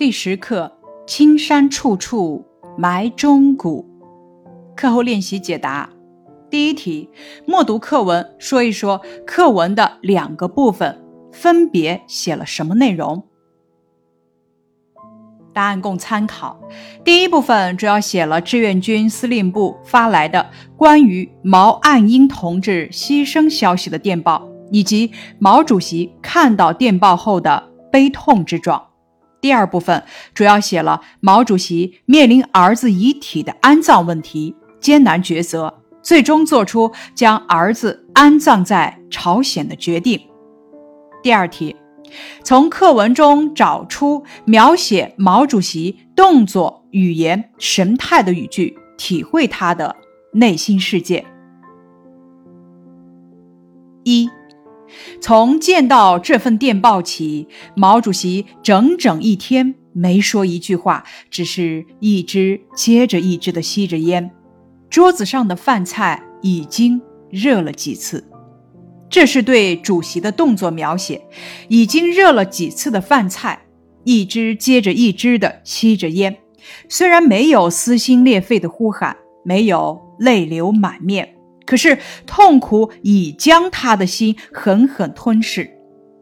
第十课：青山处处埋忠骨。课后练习解答。第一题：默读课文，说一说课文的两个部分分别写了什么内容。答案供参考。第一部分主要写了志愿军司令部发来的关于毛岸英同志牺牲消息的电报，以及毛主席看到电报后的悲痛之状。第二部分主要写了毛主席面临儿子遗体的安葬问题艰难抉择，最终做出将儿子安葬在朝鲜的决定。第二题，从课文中找出描写毛主席动作、语言、神态的语句，体会他的内心世界。一。从见到这份电报起，毛主席整整一天没说一句话，只是一支接着一支的吸着烟。桌子上的饭菜已经热了几次，这是对主席的动作描写。已经热了几次的饭菜，一支接着一支的吸着烟，虽然没有撕心裂肺的呼喊，没有泪流满面。可是痛苦已将他的心狠狠吞噬，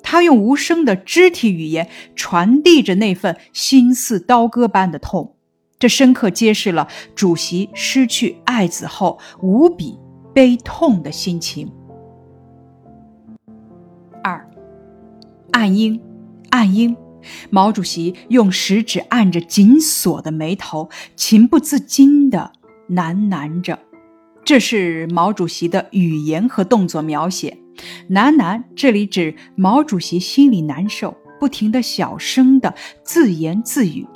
他用无声的肢体语言传递着那份心似刀割般的痛，这深刻揭示了主席失去爱子后无比悲痛的心情。二，暗英，暗英，毛主席用食指按着紧锁的眉头，情不自禁地喃喃着。这是毛主席的语言和动作描写，喃喃这里指毛主席心里难受，不停的小声的自言自语。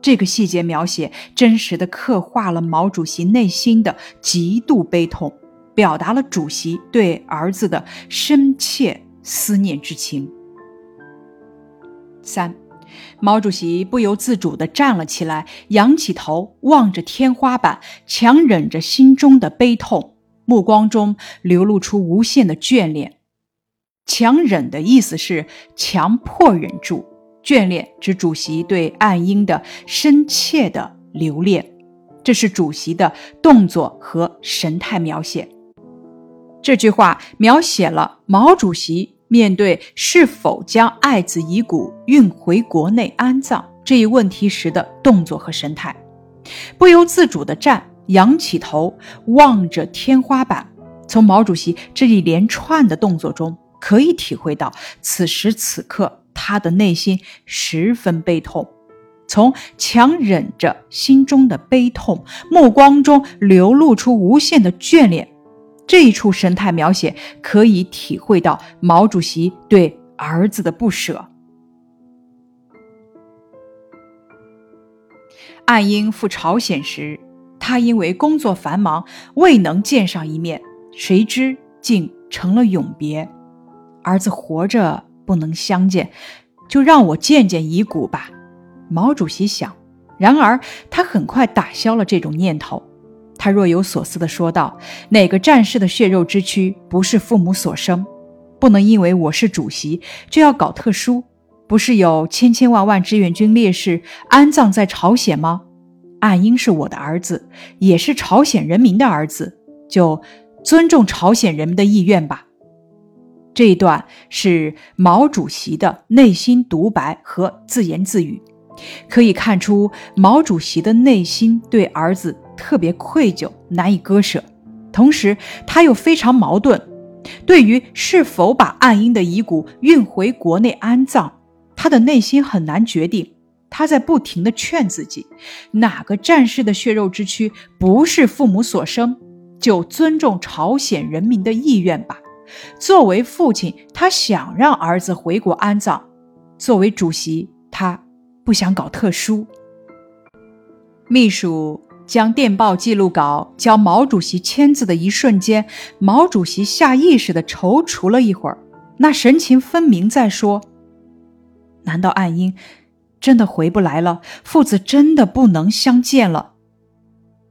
这个细节描写真实的刻画了毛主席内心的极度悲痛，表达了主席对儿子的深切思念之情。三。毛主席不由自主地站了起来，仰起头望着天花板，强忍着心中的悲痛，目光中流露出无限的眷恋。强忍的意思是强迫忍住，眷恋指主席对岸英的深切的留恋。这是主席的动作和神态描写。这句话描写了毛主席。面对是否将爱子遗骨运回国内安葬这一问题时的动作和神态，不由自主地站，仰起头，望着天花板。从毛主席这一连串的动作中，可以体会到此时此刻他的内心十分悲痛。从强忍着心中的悲痛，目光中流露出无限的眷恋。这一处神态描写可以体会到毛主席对儿子的不舍。岸英赴朝鲜时，他因为工作繁忙未能见上一面，谁知竟成了永别。儿子活着不能相见，就让我见见遗骨吧。毛主席想，然而他很快打消了这种念头。他若有所思地说道：“哪个战士的血肉之躯不是父母所生？不能因为我是主席就要搞特殊。不是有千千万万志愿军烈士安葬在朝鲜吗？岸英是我的儿子，也是朝鲜人民的儿子，就尊重朝鲜人民的意愿吧。”这一段是毛主席的内心独白和自言自语，可以看出毛主席的内心对儿子。特别愧疚，难以割舍，同时他又非常矛盾。对于是否把岸英的遗骨运回国内安葬，他的内心很难决定。他在不停地劝自己：哪个战士的血肉之躯不是父母所生，就尊重朝鲜人民的意愿吧。作为父亲，他想让儿子回国安葬；作为主席，他不想搞特殊。秘书。将电报记录稿交毛主席签字的一瞬间，毛主席下意识地踌躇了一会儿，那神情分明在说：“难道岸英真的回不来了？父子真的不能相见了？”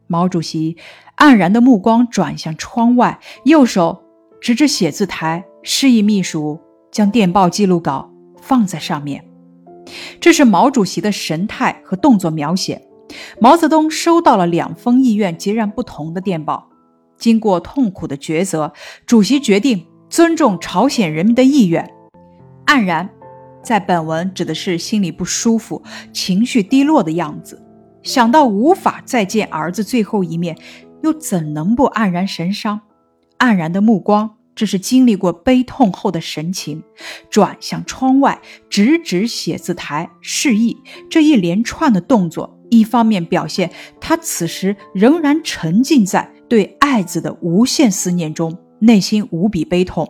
毛主席黯然的目光转向窗外，右手指着写字台，示意秘书将电报记录稿放在上面。这是毛主席的神态和动作描写。毛泽东收到了两封意愿截然不同的电报，经过痛苦的抉择，主席决定尊重朝鲜人民的意愿。黯然，在本文指的是心里不舒服、情绪低落的样子。想到无法再见儿子最后一面，又怎能不黯然神伤？黯然的目光，这是经历过悲痛后的神情。转向窗外，直指写字台，示意。这一连串的动作。一方面表现他此时仍然沉浸在对爱子的无限思念中，内心无比悲痛；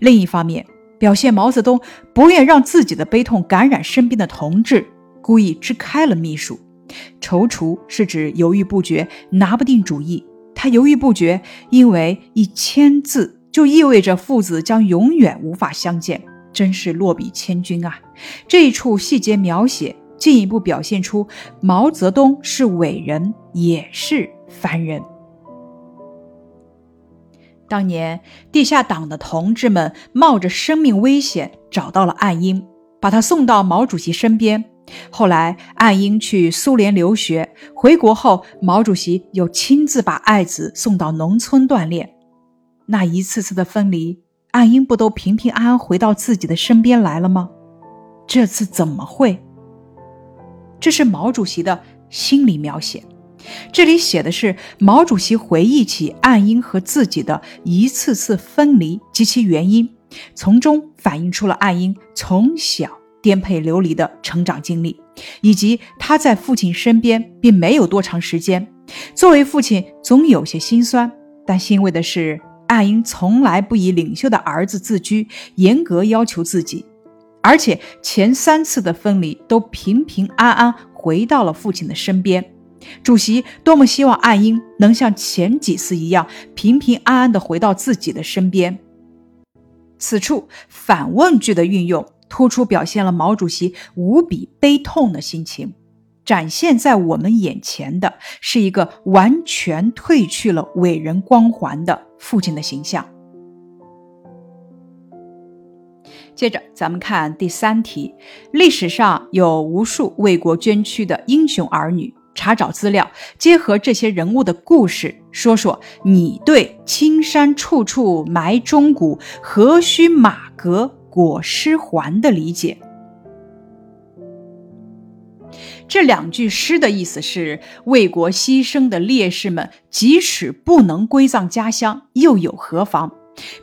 另一方面表现毛泽东不愿让自己的悲痛感染身边的同志，故意支开了秘书。踌躇是指犹豫不决，拿不定主意。他犹豫不决，因为一签字就意味着父子将永远无法相见，真是落笔千钧啊！这一处细节描写。进一步表现出毛泽东是伟人，也是凡人。当年地下党的同志们冒着生命危险找到了岸英，把他送到毛主席身边。后来岸英去苏联留学，回国后毛主席又亲自把爱子送到农村锻炼。那一次次的分离，岸英不都平平安安回到自己的身边来了吗？这次怎么会？这是毛主席的心理描写，这里写的是毛主席回忆起岸英和自己的一次次分离及其原因，从中反映出了岸英从小颠沛流离的成长经历，以及他在父亲身边并没有多长时间。作为父亲，总有些心酸，但欣慰的是，岸英从来不以领袖的儿子自居，严格要求自己。而且前三次的分离都平平安安回到了父亲的身边。主席多么希望岸英能像前几次一样平平安安地回到自己的身边。此处反问句的运用，突出表现了毛主席无比悲痛的心情。展现在我们眼前的是一个完全褪去了伟人光环的父亲的形象。接着，咱们看第三题。历史上有无数为国捐躯的英雄儿女，查找资料，结合这些人物的故事，说说你对“青山处处埋忠骨，何须马革裹尸还”的理解。这两句诗的意思是：为国牺牲的烈士们，即使不能归葬家乡，又有何妨？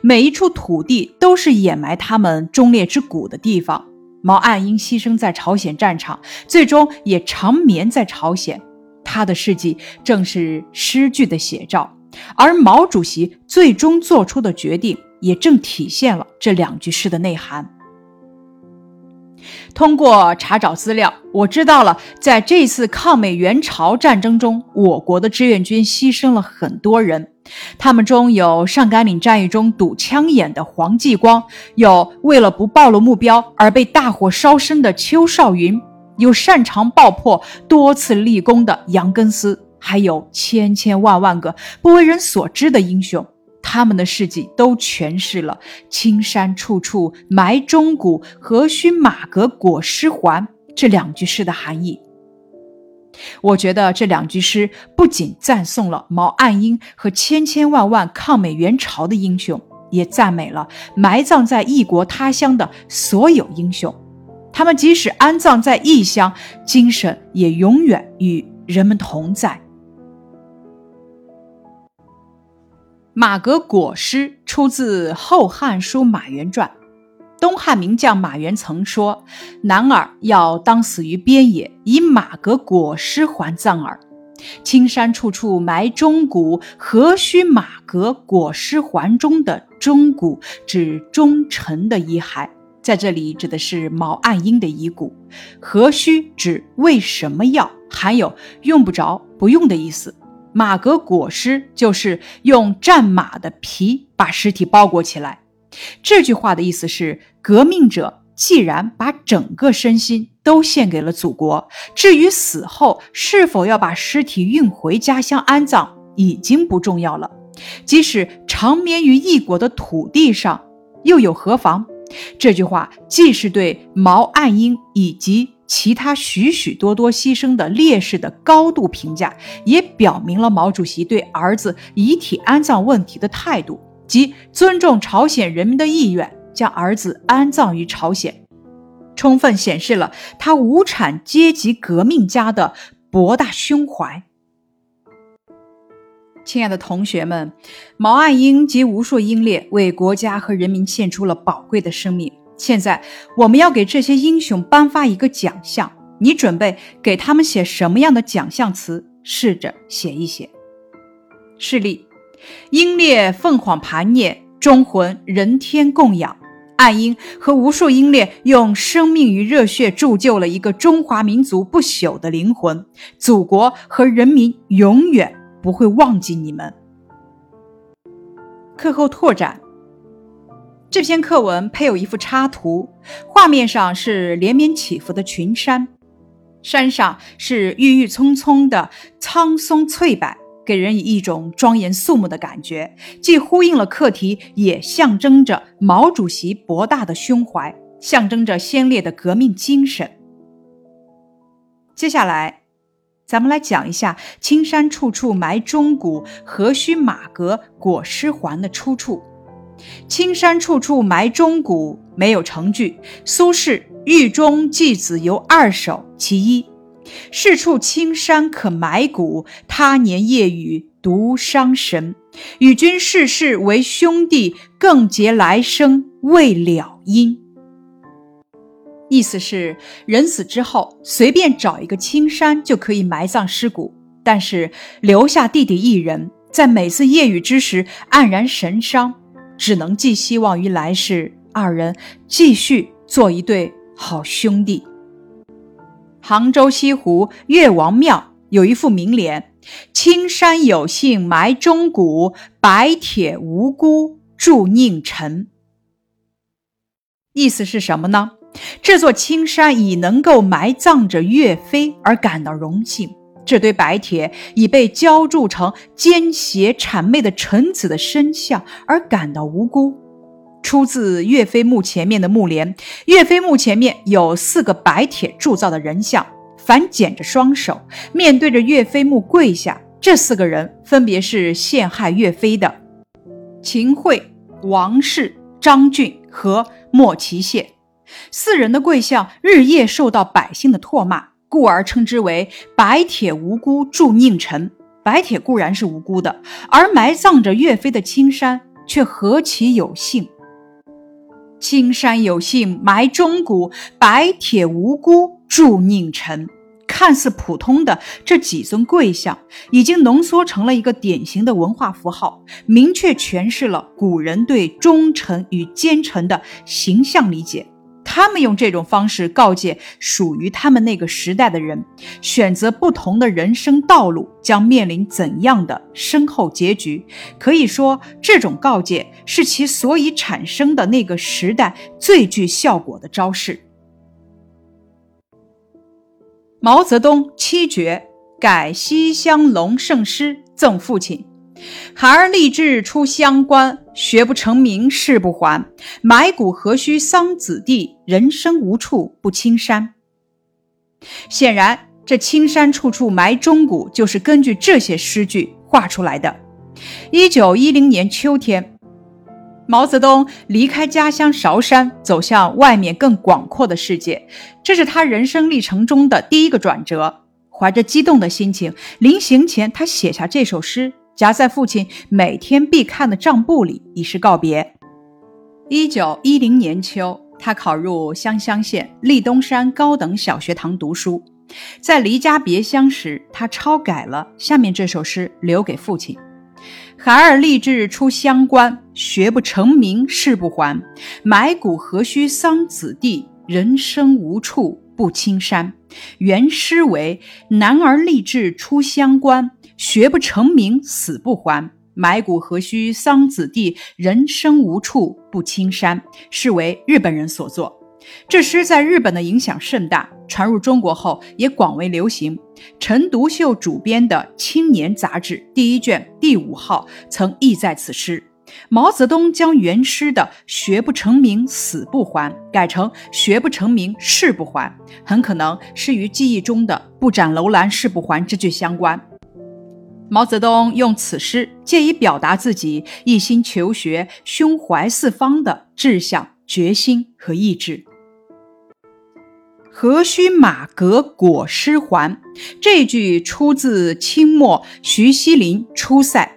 每一处土地都是掩埋他们忠烈之骨的地方。毛岸英牺牲在朝鲜战场，最终也长眠在朝鲜。他的事迹正是诗句的写照，而毛主席最终做出的决定，也正体现了这两句诗的内涵。通过查找资料，我知道了，在这次抗美援朝战争中，我国的志愿军牺牲了很多人。他们中有上甘岭战役中堵枪眼的黄继光，有为了不暴露目标而被大火烧身的邱少云，有擅长爆破、多次立功的杨根思，还有千千万万个不为人所知的英雄。他们的事迹都诠释了“青山处处埋忠骨，何须马革裹尸还”这两句诗的含义。我觉得这两句诗不仅赞颂了毛岸英和千千万万抗美援朝的英雄，也赞美了埋葬在异国他乡的所有英雄。他们即使安葬在异乡，精神也永远与人们同在。马革裹尸出自《后汉书·马援传》。东汉名将马援曾说：“男儿要当死于边野，以马革裹尸还葬耳。青山处处埋忠骨，何须马革裹尸还？”中的忠骨指忠臣的遗骸，在这里指的是毛岸英的遗骨。何须指为什么要，含有用不着、不用的意思。马革裹尸就是用战马的皮把尸体包裹起来。这句话的意思是，革命者既然把整个身心都献给了祖国，至于死后是否要把尸体运回家乡安葬，已经不重要了。即使长眠于异国的土地上，又有何妨？这句话既是对毛岸英以及其他许许多多牺牲的烈士的高度评价，也表明了毛主席对儿子遗体安葬问题的态度，即尊重朝鲜人民的意愿，将儿子安葬于朝鲜，充分显示了他无产阶级革命家的博大胸怀。亲爱的同学们，毛岸英及无数英烈为国家和人民献出了宝贵的生命。现在我们要给这些英雄颁发一个奖项，你准备给他们写什么样的奖项词？试着写一写。示例：英烈凤凰盘涅，忠魂人天供养。岸英和无数英烈用生命与热血铸就了一个中华民族不朽的灵魂，祖国和人民永远不会忘记你们。课后拓展。这篇课文配有一幅插图，画面上是连绵起伏的群山，山上是郁郁葱葱的苍松翠柏，给人以一种庄严肃穆的感觉，既呼应了课题，也象征着毛主席博大的胸怀，象征着先烈的革命精神。接下来，咱们来讲一下“青山处处埋忠骨，何须马革裹尸还”的出处。青山处处埋忠骨，没有成句。苏轼《狱中寄子游二首》其一：是处青山可埋骨，他年夜雨独伤神。与君世世为兄弟，更结来生未了因。意思是，人死之后，随便找一个青山就可以埋葬尸骨，但是留下弟弟一人，在每次夜雨之时黯然神伤。只能寄希望于来世，二人继续做一对好兄弟。杭州西湖岳王庙有一副名联：“青山有幸埋忠骨，白铁无辜铸佞臣。”意思是什么呢？这座青山已能够埋葬着岳飞而感到荣幸。这堆白铁已被浇铸成奸邪谄媚的臣子的身像，而感到无辜。出自岳飞墓前面的墓联。岳飞墓前面有四个白铁铸造的人像，反剪着双手，面对着岳飞墓跪下。这四个人分别是陷害岳飞的秦桧、王氏、张俊和莫其谢。四人的跪像日夜受到百姓的唾骂。故而称之为“白铁无辜铸佞臣”。白铁固然是无辜的，而埋葬着岳飞的青山却何其有幸！青山有幸埋忠骨，白铁无辜铸佞臣。看似普通的这几尊贵像，已经浓缩成了一个典型的文化符号，明确诠释了古人对忠臣与奸臣的形象理解。他们用这种方式告诫属于他们那个时代的人，选择不同的人生道路将面临怎样的身后结局。可以说，这种告诫是其所以产生的那个时代最具效果的招式。毛泽东七绝改西乡隆盛诗赠父亲。孩儿立志出乡关，学不成名誓不还。埋骨何须桑梓地，人生无处不青山。显然，这青山处处埋忠骨，就是根据这些诗句画出来的。一九一零年秋天，毛泽东离开家乡韶山，走向外面更广阔的世界，这是他人生历程中的第一个转折。怀着激动的心情，临行前，他写下这首诗。夹在父亲每天必看的账簿里，以示告别。一九一零年秋，他考入湘乡县立东山高等小学堂读书。在离家别乡时，他抄改了下面这首诗，留给父亲：“孩儿立志出乡关，学不成名誓不还。埋骨何须桑梓地，人生无处不青山。”原诗为：“男儿立志出乡关。”学不成名，死不还。埋骨何须桑梓地，人生无处不青山。是为日本人所作。这诗在日本的影响甚大，传入中国后也广为流行。陈独秀主编的《青年》杂志第一卷第五号曾译在此诗。毛泽东将原诗的“学不成名，死不还”改成“学不成名，誓不还”，很可能是与记忆中的“不斩楼兰誓不还”之句相关。毛泽东用此诗借以表达自己一心求学、胸怀四方的志向、决心和意志。何须马革裹尸还？这句出自清末徐锡麟《出塞》：“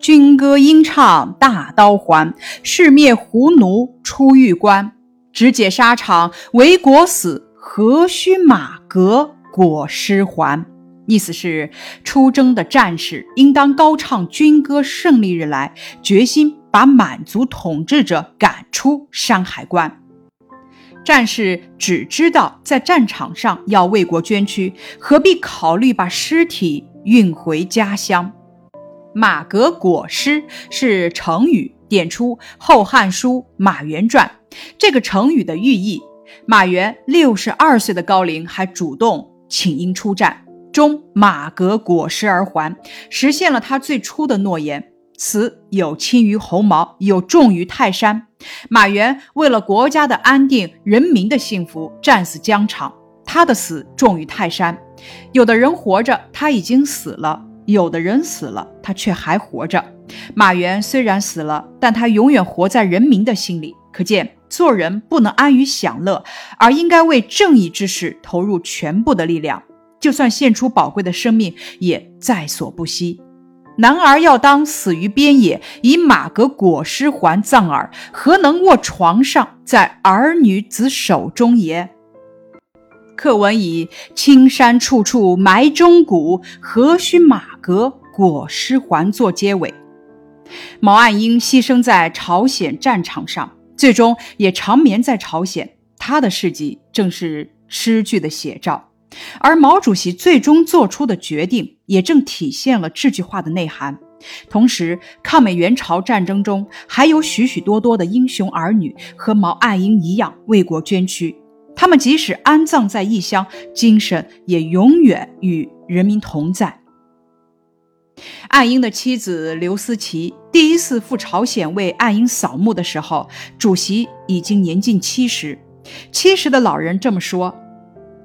军歌应唱大刀还，誓灭胡奴出玉关。只解沙场为国死，何须马革裹尸还？”意思是，出征的战士应当高唱军歌，胜利日来，决心把满族统治者赶出山海关。战士只知道在战场上要为国捐躯，何必考虑把尸体运回家乡？马革裹尸是成语，点出《后汉书·马援传》这个成语的寓意。马援六十二岁的高龄，还主动请缨出战，终马革裹尸而还，实现了他最初的诺言。此有轻于鸿毛，有重于泰山。马援为了国家的安定、人民的幸福，战死疆场。他的死重于泰山。有的人活着，他已经死了；有的人死了，他却还活着。马援虽然死了，但他永远活在人民的心里。可见，做人不能安于享乐，而应该为正义之事投入全部的力量，就算献出宝贵的生命，也在所不惜。男儿要当死于边野，以马革裹尸还葬耳，何能卧床上，在儿女子手中也？课文以“青山处处埋忠骨，何须马革裹尸还”作结尾。毛岸英牺牲在朝鲜战场上，最终也长眠在朝鲜，他的事迹正是诗句的写照。而毛主席最终做出的决定，也正体现了这句话的内涵。同时，抗美援朝战争中还有许许多多的英雄儿女和毛岸英一样为国捐躯，他们即使安葬在异乡，精神也永远与人民同在。岸英的妻子刘思齐第一次赴朝鲜为岸英扫墓的时候，主席已经年近七十。七十的老人这么说：“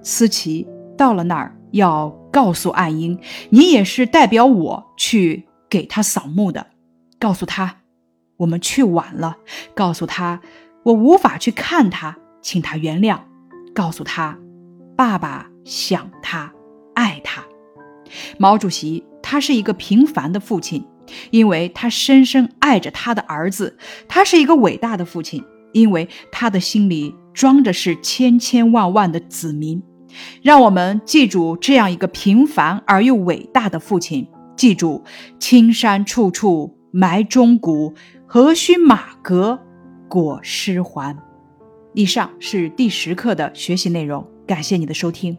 思齐。”到了那儿，要告诉岸英，你也是代表我去给他扫墓的。告诉他，我们去晚了。告诉他，我无法去看他，请他原谅。告诉他，爸爸想他，爱他。毛主席，他是一个平凡的父亲，因为他深深爱着他的儿子。他是一个伟大的父亲，因为他的心里装着是千千万万的子民。让我们记住这样一个平凡而又伟大的父亲，记住“青山处处埋忠骨，何须马革裹尸还”。以上是第十课的学习内容，感谢你的收听。